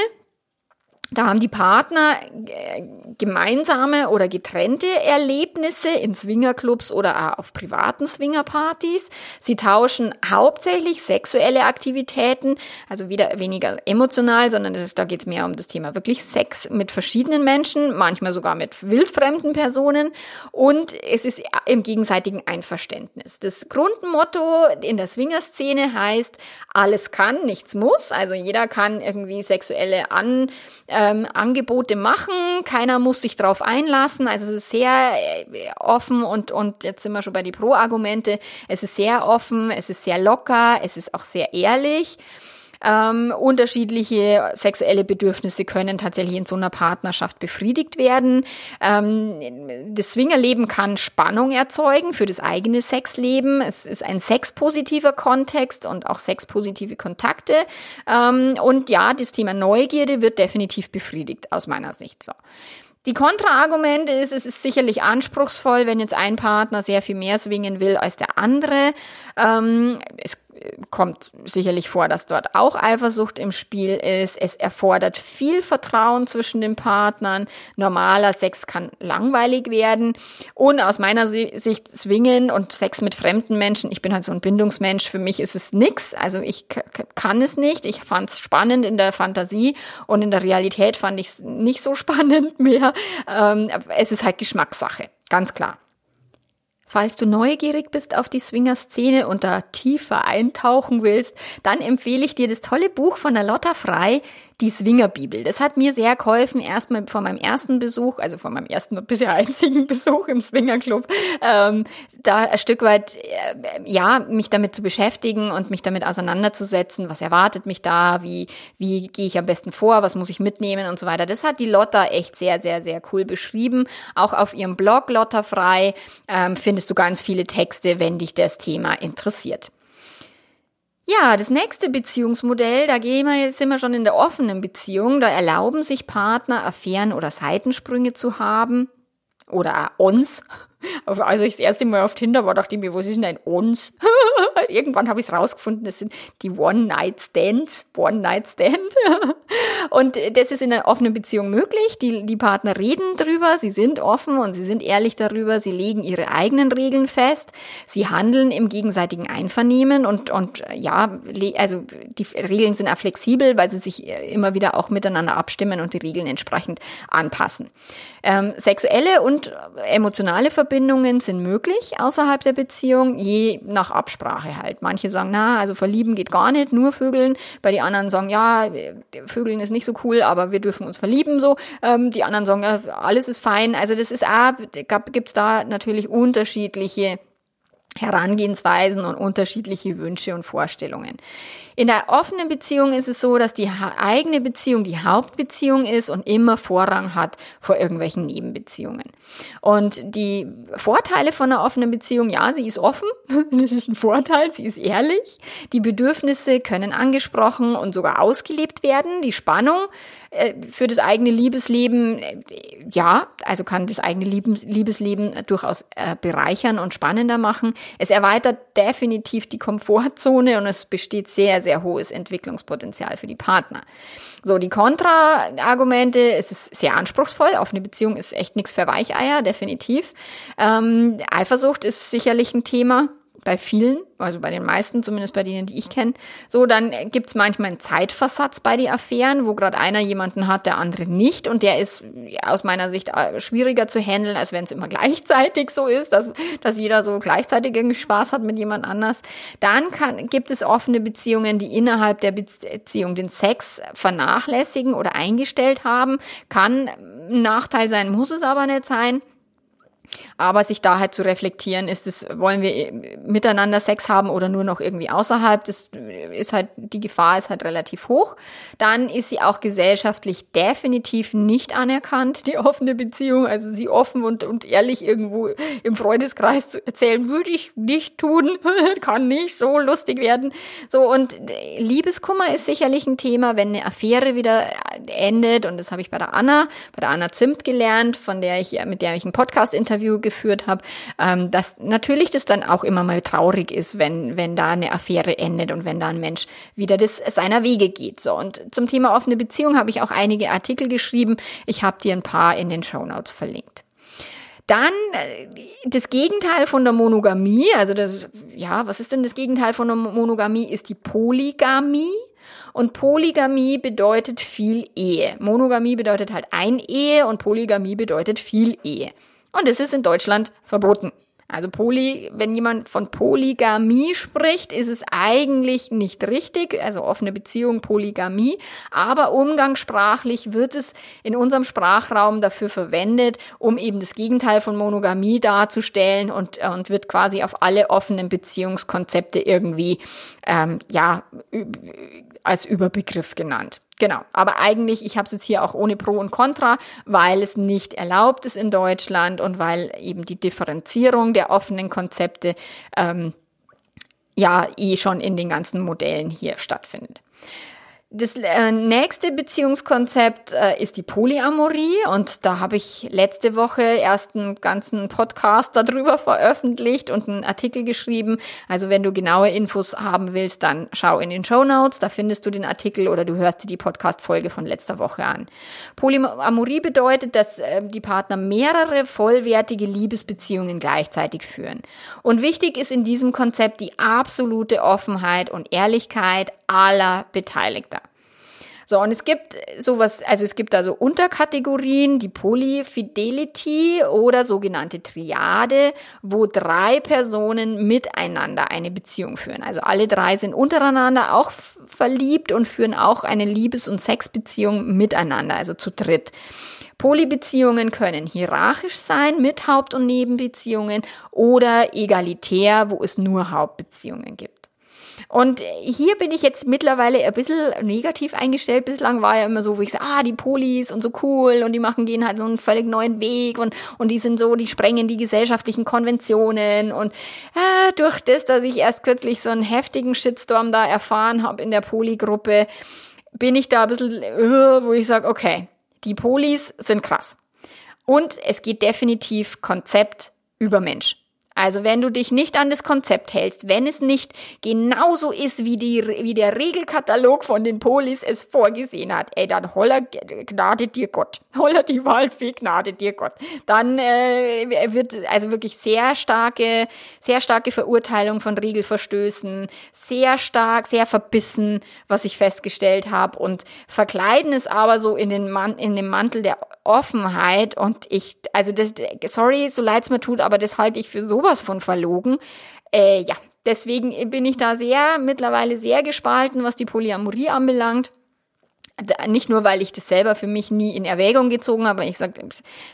Da haben die Partner äh, gemeinsame oder getrennte Erlebnisse in Swingerclubs oder auch auf privaten Swingerpartys. Sie tauschen hauptsächlich sexuelle Aktivitäten, also wieder weniger emotional, sondern das, da geht es mehr um das Thema wirklich Sex mit verschiedenen Menschen, manchmal sogar mit wildfremden Personen und es ist im gegenseitigen Einverständnis. Das Grundmotto in der Swingerszene heißt, alles kann, nichts muss. Also jeder kann irgendwie sexuelle an äh, ähm, Angebote machen, keiner muss sich darauf einlassen, also es ist sehr äh, offen und, und jetzt sind wir schon bei die Pro-Argumente, es ist sehr offen, es ist sehr locker, es ist auch sehr ehrlich. Ähm, unterschiedliche sexuelle Bedürfnisse können tatsächlich in so einer Partnerschaft befriedigt werden. Ähm, das Swingerleben kann Spannung erzeugen für das eigene Sexleben. Es ist ein sexpositiver Kontext und auch sexpositive Kontakte. Ähm, und ja, das Thema Neugierde wird definitiv befriedigt aus meiner Sicht. So. Die Kontraargumente ist, es ist sicherlich anspruchsvoll, wenn jetzt ein Partner sehr viel mehr swingen will als der andere. Ähm, es kommt sicherlich vor, dass dort auch Eifersucht im Spiel ist. Es erfordert viel Vertrauen zwischen den Partnern. Normaler Sex kann langweilig werden. Und aus meiner Sicht Swingen und Sex mit fremden Menschen, ich bin halt so ein Bindungsmensch, für mich ist es nix. Also ich kann es nicht. Ich fand es spannend in der Fantasie und in der Realität fand ich es nicht so [LAUGHS] spannend mehr. Ähm, es ist halt Geschmackssache, ganz klar. Falls du neugierig bist auf die Swinger-Szene und da tiefer eintauchen willst, dann empfehle ich dir das tolle Buch von der Lotta Frei, die Swingerbibel. Das hat mir sehr geholfen, erstmal vor meinem ersten Besuch, also vor meinem ersten und bisher [LAUGHS] einzigen Besuch im Swingerclub, ähm, da ein Stück weit, äh, ja, mich damit zu beschäftigen und mich damit auseinanderzusetzen, was erwartet mich da, wie, wie gehe ich am besten vor, was muss ich mitnehmen und so weiter. Das hat die Lotta echt sehr, sehr, sehr cool beschrieben. Auch auf ihrem Blog Lotta Frei ähm, findest du ganz viele Texte, wenn dich das Thema interessiert. Ja, das nächste Beziehungsmodell, da gehen wir, sind wir schon in der offenen Beziehung. Da erlauben sich Partner, Affären oder Seitensprünge zu haben. Oder uns. Als ich das erste Mal auf Tinder war, dachte ich mir, was ist denn ein uns? [LAUGHS] Irgendwann habe ich es rausgefunden, das sind die One-Night-Stands, One-Night-Stand. [LAUGHS] und das ist in einer offenen Beziehung möglich. Die, die Partner reden drüber, sie sind offen und sie sind ehrlich darüber, sie legen ihre eigenen Regeln fest, sie handeln im gegenseitigen Einvernehmen und, und ja, also die Regeln sind auch flexibel, weil sie sich immer wieder auch miteinander abstimmen und die Regeln entsprechend anpassen. Ähm, sexuelle und emotionale Verbindungen sind möglich außerhalb der Beziehung, je nach Absprache halt. Manche sagen, na, also verlieben geht gar nicht, nur Vögeln. Bei die anderen sagen, ja, Vögeln ist nicht so cool, aber wir dürfen uns verlieben so. Ähm, die anderen sagen, ja, alles ist fein. Also das ist auch, gibt's da natürlich unterschiedliche Herangehensweisen und unterschiedliche Wünsche und Vorstellungen. In der offenen Beziehung ist es so, dass die eigene Beziehung die Hauptbeziehung ist und immer Vorrang hat vor irgendwelchen Nebenbeziehungen. Und die Vorteile von einer offenen Beziehung, ja, sie ist offen, [LAUGHS] das ist ein Vorteil, sie ist ehrlich, die Bedürfnisse können angesprochen und sogar ausgelebt werden, die Spannung für das eigene Liebesleben, äh, ja, also kann das eigene Liebesleben durchaus äh, bereichern und spannender machen. Es erweitert definitiv die Komfortzone und es besteht sehr, sehr hohes Entwicklungspotenzial für die Partner. So, die Kontraargumente, es ist sehr anspruchsvoll. Offene Beziehung ist echt nichts für Weicheier, definitiv. Ähm, Eifersucht ist sicherlich ein Thema bei vielen, also bei den meisten, zumindest bei denen, die ich kenne. So, dann gibt's manchmal einen Zeitversatz bei den Affären, wo gerade einer jemanden hat, der andere nicht. Und der ist aus meiner Sicht äh, schwieriger zu handeln, als wenn es immer [LAUGHS] gleichzeitig so ist, dass, dass jeder so gleichzeitig irgendwie Spaß hat mit jemand anders. Dann kann, gibt es offene Beziehungen, die innerhalb der Beziehung den Sex vernachlässigen oder eingestellt haben. Kann ein Nachteil sein, muss es aber nicht sein. Aber sich da halt zu reflektieren, ist es, wollen wir miteinander Sex haben oder nur noch irgendwie außerhalb, das ist halt, die Gefahr ist halt relativ hoch. Dann ist sie auch gesellschaftlich definitiv nicht anerkannt, die offene Beziehung, also sie offen und, und ehrlich irgendwo im Freundeskreis zu erzählen, würde ich nicht tun, [LAUGHS] kann nicht so lustig werden. So, und Liebeskummer ist sicherlich ein Thema, wenn eine Affäre wieder endet, und das habe ich bei der Anna, bei der Anna Zimt gelernt, von der ich, mit der ich ein Podcast-Interview Interview geführt habe, ähm, dass natürlich das dann auch immer mal traurig ist, wenn, wenn da eine Affäre endet und wenn da ein Mensch wieder das, seiner Wege geht. So, und zum Thema offene Beziehung habe ich auch einige Artikel geschrieben. Ich habe dir ein paar in den Show Notes verlinkt. Dann äh, das Gegenteil von der Monogamie, also das, ja, was ist denn das Gegenteil von der Monogamie? Ist die Polygamie. Und Polygamie bedeutet viel Ehe. Monogamie bedeutet halt ein Ehe und Polygamie bedeutet viel Ehe. Und es ist in Deutschland verboten. Also Poly, wenn jemand von Polygamie spricht, ist es eigentlich nicht richtig, also offene Beziehung, Polygamie, aber umgangssprachlich wird es in unserem Sprachraum dafür verwendet, um eben das Gegenteil von Monogamie darzustellen und, und wird quasi auf alle offenen Beziehungskonzepte irgendwie ähm, ja als Überbegriff genannt. Genau, aber eigentlich, ich habe es jetzt hier auch ohne Pro und Contra, weil es nicht erlaubt ist in Deutschland und weil eben die Differenzierung der offenen Konzepte ähm, ja eh schon in den ganzen Modellen hier stattfindet. Das äh, nächste Beziehungskonzept äh, ist die Polyamorie und da habe ich letzte Woche erst einen ganzen Podcast darüber veröffentlicht und einen Artikel geschrieben. Also wenn du genaue Infos haben willst, dann schau in den Show Notes, da findest du den Artikel oder du hörst dir die Podcast-Folge von letzter Woche an. Polyamorie bedeutet, dass äh, die Partner mehrere vollwertige Liebesbeziehungen gleichzeitig führen. Und wichtig ist in diesem Konzept die absolute Offenheit und Ehrlichkeit aller Beteiligter. So, und es gibt sowas, also es gibt also Unterkategorien, die Polyfidelity oder sogenannte Triade, wo drei Personen miteinander eine Beziehung führen. Also alle drei sind untereinander auch verliebt und führen auch eine Liebes- und Sexbeziehung miteinander, also zu dritt. Polybeziehungen können hierarchisch sein mit Haupt- und Nebenbeziehungen oder egalitär, wo es nur Hauptbeziehungen gibt. Und hier bin ich jetzt mittlerweile ein bisschen negativ eingestellt. Bislang war ja immer so, wo ich sage, ah, die Polis und so cool und die machen, gehen halt so einen völlig neuen Weg und, und die sind so, die sprengen die gesellschaftlichen Konventionen und ah, durch das, dass ich erst kürzlich so einen heftigen Shitstorm da erfahren habe in der Poli-Gruppe, bin ich da ein bisschen, uh, wo ich sage, okay, die Polis sind krass. Und es geht definitiv Konzept über Mensch. Also wenn du dich nicht an das Konzept hältst, wenn es nicht genauso ist, wie, die, wie der Regelkatalog von den Polis es vorgesehen hat, ey, dann holler Gnade dir Gott. [LAUGHS] Holler die Waldfee Gnade dir Gott. Dann äh, wird also wirklich sehr starke, sehr starke Verurteilung von Regelverstößen, sehr stark, sehr verbissen, was ich festgestellt habe und verkleiden es aber so in den, Man in den Mantel der Offenheit und ich, also das, sorry, so leid es mir tut, aber das halte ich für sowas von verlogen. Äh, ja, deswegen bin ich da sehr, mittlerweile sehr gespalten, was die Polyamorie anbelangt. Nicht nur, weil ich das selber für mich nie in Erwägung gezogen habe, ich sage,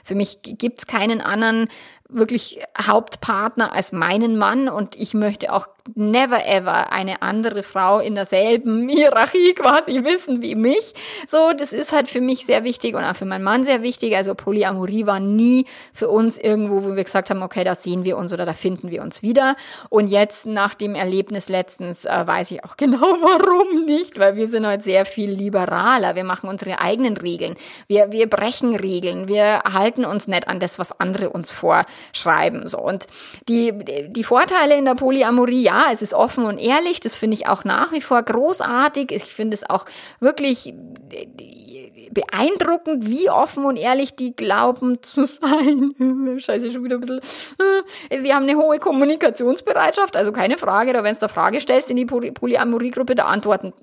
für mich gibt's keinen anderen wirklich Hauptpartner als meinen Mann und ich möchte auch never ever eine andere Frau in derselben [LAUGHS] Hierarchie quasi wissen wie mich. So, das ist halt für mich sehr wichtig und auch für meinen Mann sehr wichtig. Also Polyamorie war nie für uns irgendwo, wo wir gesagt haben, okay, da sehen wir uns oder da finden wir uns wieder. Und jetzt nach dem Erlebnis letztens äh, weiß ich auch [LAUGHS] genau warum nicht, weil wir sind heute sehr viel liberaler. Wir machen unsere eigenen Regeln. Wir, wir brechen Regeln. Wir halten uns nicht an das, was andere uns vor schreiben. So. Und die, die Vorteile in der Polyamorie, ja, es ist offen und ehrlich. Das finde ich auch nach wie vor großartig. Ich finde es auch wirklich beeindruckend, wie offen und ehrlich die glauben [LAUGHS] zu sein. Scheiße, schon wieder ein bisschen. Äh, sie haben eine hohe Kommunikationsbereitschaft, also keine Frage. Da, wenn du da Frage stellst in die Polyamorie-Gruppe, da antworten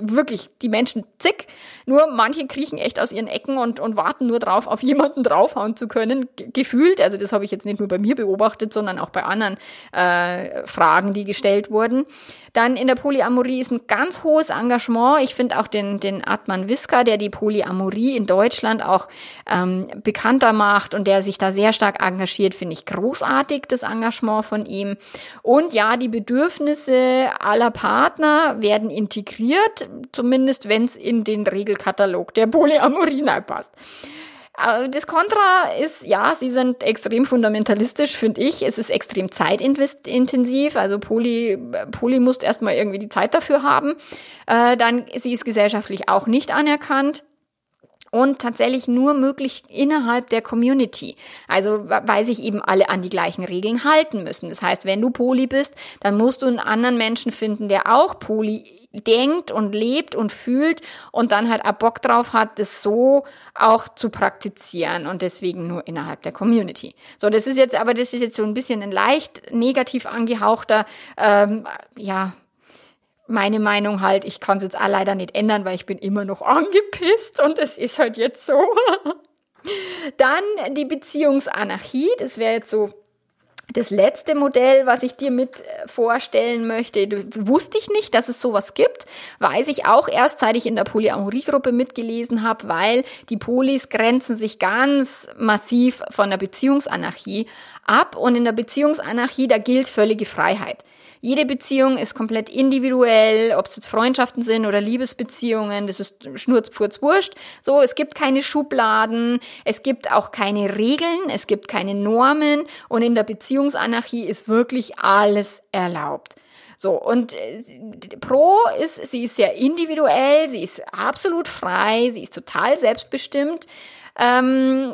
wirklich die Menschen zick. Nur manche kriechen echt aus ihren Ecken und, und warten nur drauf, auf jemanden draufhauen zu können, gefühlt. Also das habe ich jetzt nicht nur bei mir beobachtet, sondern auch bei anderen äh, Fragen, die gestellt wurden. Dann in der Polyamorie ist ein ganz hohes Engagement. Ich finde auch den, den Atman Wiska, der die Polyamorie in Deutschland auch ähm, bekannter macht und der sich da sehr stark engagiert, finde ich großartig, das Engagement von ihm. Und ja, die Bedürfnisse aller Partner werden integriert, zumindest wenn es in den Regelkatalog der Polyamorie passt. Äh, das Kontra ist, ja, sie sind extrem fundamentalistisch, finde ich. Es ist extrem zeitintensiv. Also Poly, Poly muss erstmal irgendwie die Zeit dafür haben. Äh, dann, sie ist gesellschaftlich auch nicht anerkannt und tatsächlich nur möglich innerhalb der Community. Also weil sich eben alle an die gleichen Regeln halten müssen. Das heißt, wenn du Poly bist, dann musst du einen anderen Menschen finden, der auch Poly denkt und lebt und fühlt und dann halt auch Bock drauf hat, das so auch zu praktizieren und deswegen nur innerhalb der Community. So, das ist jetzt aber, das ist jetzt so ein bisschen ein leicht negativ angehauchter, ähm, ja, meine Meinung halt, ich kann es jetzt auch leider nicht ändern, weil ich bin immer noch angepisst und es ist halt jetzt so. [LAUGHS] Dann die Beziehungsanarchie, das wäre jetzt so das letzte Modell, was ich dir mit äh, vorstellen möchte, wusste ich nicht, dass es sowas gibt. Weiß ich auch erst, seit ich in der Polyamorie-Gruppe mitgelesen habe, weil die Polis grenzen sich ganz massiv von der Beziehungsanarchie ab. Und in der Beziehungsanarchie, da gilt völlige Freiheit. Jede Beziehung ist komplett individuell, ob es jetzt Freundschaften sind oder Liebesbeziehungen, das ist schnurzpfurz wurscht. So, es gibt keine Schubladen, es gibt auch keine Regeln, es gibt keine Normen und in der Beziehungsanarchie ist wirklich alles erlaubt. So, und äh, Pro ist, sie ist sehr individuell, sie ist absolut frei, sie ist total selbstbestimmt. Ähm,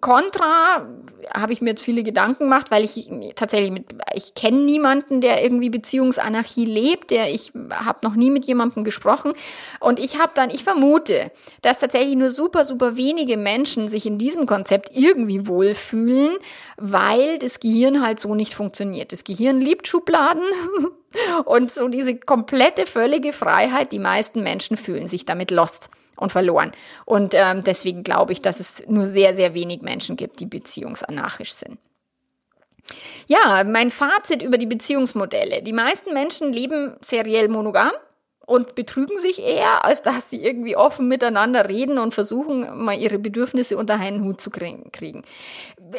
Contra habe ich mir jetzt viele Gedanken gemacht, weil ich tatsächlich mit, ich kenne niemanden, der irgendwie Beziehungsanarchie lebt, der ich habe noch nie mit jemandem gesprochen und ich habe dann, ich vermute, dass tatsächlich nur super, super wenige Menschen sich in diesem Konzept irgendwie wohlfühlen, weil das Gehirn halt so nicht funktioniert. Das Gehirn liebt Schubladen [LAUGHS] und so diese komplette, völlige Freiheit, die meisten Menschen fühlen sich damit lost und verloren. Und ähm, deswegen glaube ich, dass es nur sehr, sehr wenig Menschen gibt, die beziehungsanarchisch sind. Ja, mein Fazit über die Beziehungsmodelle. Die meisten Menschen leben seriell monogam und betrügen sich eher, als dass sie irgendwie offen miteinander reden und versuchen, mal ihre Bedürfnisse unter einen Hut zu kriegen.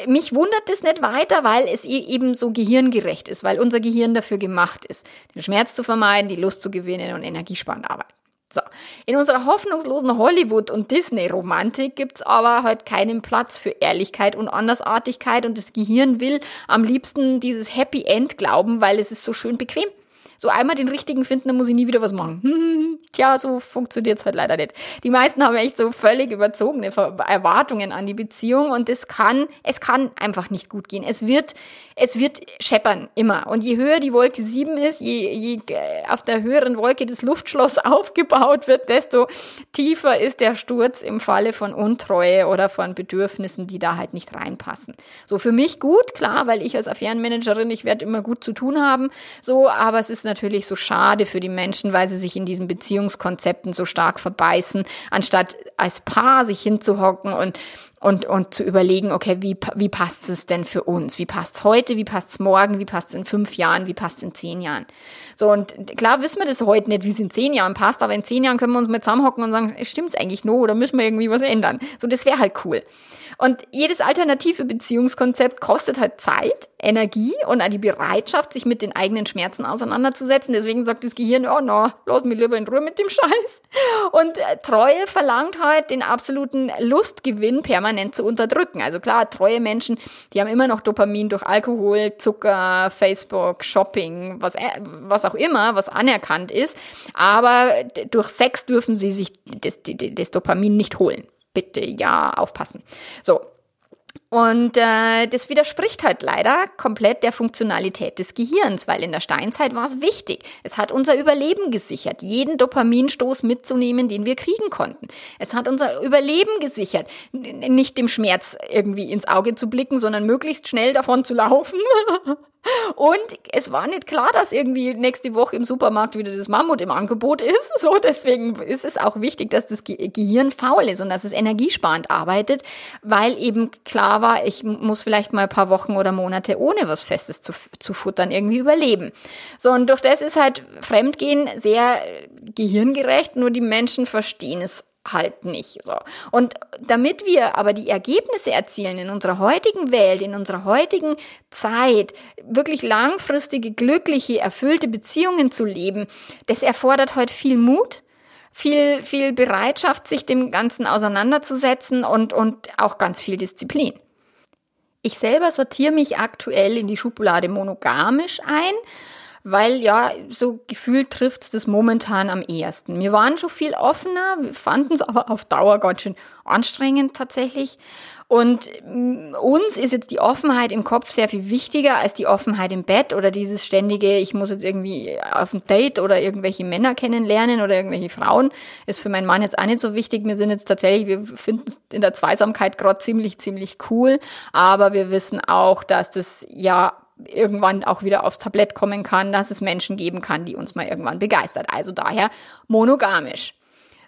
Mich wundert das nicht weiter, weil es e-, eben so gehirngerecht ist, weil unser Gehirn dafür gemacht ist, den Schmerz zu vermeiden, die Lust zu gewinnen und energiesparend arbeiten. So. In unserer hoffnungslosen Hollywood- und Disney-Romantik gibt's aber halt keinen Platz für Ehrlichkeit und Andersartigkeit und das Gehirn will am liebsten dieses Happy End glauben, weil es ist so schön bequem. So einmal den richtigen finden, dann muss ich nie wieder was machen. [LAUGHS] Tja, so funktioniert's halt leider nicht. Die meisten haben echt so völlig überzogene Erwartungen an die Beziehung und es kann, es kann einfach nicht gut gehen. Es wird, es wird scheppern, immer. Und je höher die Wolke 7 ist, je, je äh, auf der höheren Wolke das Luftschloss [LAUGHS] aufgebaut wird, desto tiefer ist der Sturz im Falle von Untreue oder von Bedürfnissen, die da halt nicht reinpassen. So für mich gut, klar, weil ich als Affärenmanagerin, ich werde immer gut zu tun haben, so, aber es ist natürlich so schade für die Menschen, weil sie sich in diesen Beziehungskonzepten so stark verbeißen, anstatt als Paar sich hinzuhocken und und, und zu überlegen, okay, wie, wie passt es denn für uns? Wie passt es heute? Wie passt es morgen? Wie passt es in fünf Jahren? Wie passt es in zehn Jahren? So, und klar wissen wir das heute nicht, wie es in zehn Jahren passt, aber in zehn Jahren können wir uns mal zusammenhocken und sagen, stimmt's eigentlich nur oder müssen wir irgendwie was ändern? So, das wäre halt cool. Und jedes alternative Beziehungskonzept kostet halt Zeit, Energie und auch die Bereitschaft, sich mit den eigenen Schmerzen auseinanderzusetzen. Deswegen sagt das Gehirn, oh no, lass mich lieber in Ruhe mit dem Scheiß. Und äh, Treue verlangt halt den absoluten Lustgewinn permanent zu unterdrücken. Also klar, treue Menschen, die haben immer noch Dopamin durch Alkohol, Zucker, Facebook, Shopping, was, äh, was auch immer, was anerkannt ist. Aber durch Sex dürfen sie sich das, das Dopamin nicht holen bitte ja aufpassen. So. Und äh, das widerspricht halt leider komplett der Funktionalität des Gehirns, weil in der Steinzeit war es wichtig. Es hat unser Überleben gesichert, jeden Dopaminstoß mitzunehmen, den wir kriegen konnten. Es hat unser Überleben gesichert, nicht dem Schmerz irgendwie ins Auge zu blicken, sondern möglichst schnell davon zu laufen. [LAUGHS] Und es war nicht klar, dass irgendwie nächste Woche im Supermarkt wieder das Mammut im Angebot ist. [LAUGHS] So, deswegen ist es auch wichtig, dass das Gehirn faul ist und dass es energiesparend arbeitet, weil eben klar war, ich muss vielleicht mal ein paar Wochen oder Monate ohne was Festes zu, zu futtern irgendwie überleben. So, und durch das ist halt Fremdgehen sehr gehirngerecht, nur die Menschen verstehen es halt nicht so. Und damit wir aber die Ergebnisse erzielen in unserer heutigen Welt, in unserer heutigen Zeit, wirklich langfristige, glückliche, erfüllte Beziehungen zu leben, das erfordert heute viel Mut, viel, viel Bereitschaft, sich dem Ganzen auseinanderzusetzen und, und auch ganz viel Disziplin. Ich selber sortiere mich aktuell in die Schublade monogamisch ein weil ja, so gefühlt trifft's das momentan am ehesten. Wir waren schon viel offener, fanden es [LAUGHS] aber auf Dauer ganz schön anstrengend tatsächlich. Und mm, uns ist jetzt die Offenheit im Kopf sehr viel wichtiger als die Offenheit im Bett oder dieses ständige, ich muss jetzt irgendwie auf ein Date oder irgendwelche Männer kennenlernen oder irgendwelche Frauen. Ist für meinen Mann jetzt auch nicht so wichtig. Wir sind jetzt tatsächlich, wir finden es in der Zweisamkeit gerade ziemlich, ziemlich cool. Aber wir wissen auch, dass das ja irgendwann auch wieder aufs Tablett kommen kann, dass es Menschen geben kann, die uns mal irgendwann begeistert. Also daher monogamisch.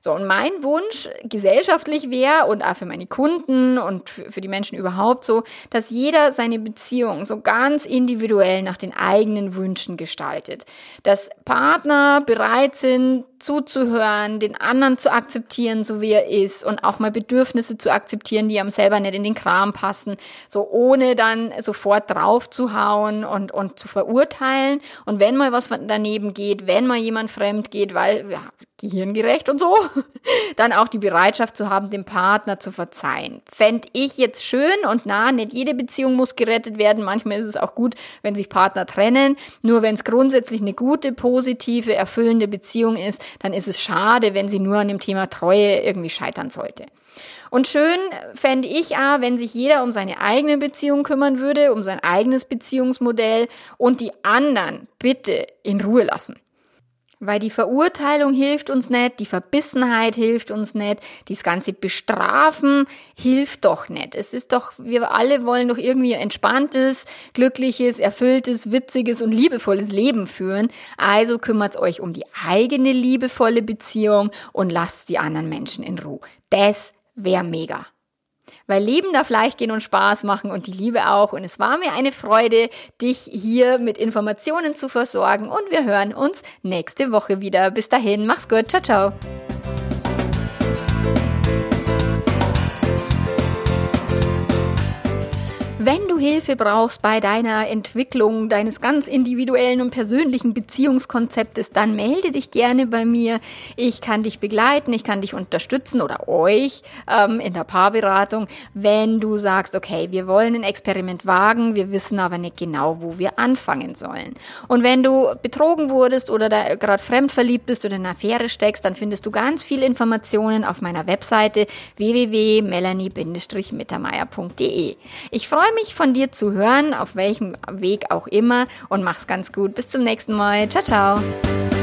So, und mein Wunsch gesellschaftlich wäre und auch für meine Kunden und für, für, die Menschen überhaupt so, dass jeder seine Beziehung so ganz individuell nach den eigenen Wünschen gestaltet. Dass Partner bereit sind, zuzuhören, den anderen zu akzeptieren, so wie er ist und auch mal Bedürfnisse zu akzeptieren, die einem selber nicht in den Kram passen, so ohne dann sofort drauf zu hauen und, und zu verurteilen. Und wenn mal was daneben geht, wenn mal jemand fremd geht, weil, ja, gehirngerecht und so, [LAUGHS] dann auch die Bereitschaft zu haben, dem Partner zu verzeihen. Fände ich jetzt schön und na, nicht jede Beziehung muss gerettet werden. Manchmal ist es auch gut, wenn sich Partner trennen. Nur wenn es grundsätzlich eine gute, positive, erfüllende Beziehung ist, dann ist es schade, wenn sie nur an dem Thema Treue irgendwie scheitern sollte. Und schön fände ich auch, wenn sich jeder um seine eigene Beziehung kümmern würde, um sein eigenes Beziehungsmodell und die anderen bitte in Ruhe lassen. Weil die Verurteilung hilft uns nicht, die Verbissenheit hilft uns nicht, das ganze Bestrafen hilft doch nicht. Es ist doch, wir alle wollen doch irgendwie entspanntes, glückliches, erfülltes, witziges und liebevolles Leben führen. Also kümmert euch um die eigene liebevolle Beziehung und lasst die anderen Menschen in Ruhe. Das wäre mega weil Leben darf leicht gehen und Spaß machen und die Liebe auch. Und es war mir eine Freude, dich hier mit Informationen zu versorgen und wir hören uns nächste Woche wieder. Bis dahin, mach's gut, ciao, ciao. Wenn du Hilfe brauchst bei deiner Entwicklung deines ganz individuellen und persönlichen Beziehungskonzeptes, dann melde dich gerne bei mir. Ich kann dich begleiten, ich kann dich unterstützen oder euch ähm, in der Paarberatung, wenn du sagst, okay, wir wollen ein Experiment wagen, wir wissen aber nicht genau, wo wir anfangen sollen. Und wenn du betrogen wurdest oder da gerade fremd verliebt bist oder in einer Affäre steckst, dann findest du ganz viele Informationen auf meiner Webseite www.melanie-mittermeier.de. Ich mich von dir zu hören, auf welchem Weg auch immer und mach's ganz gut. Bis zum nächsten Mal. Ciao, ciao.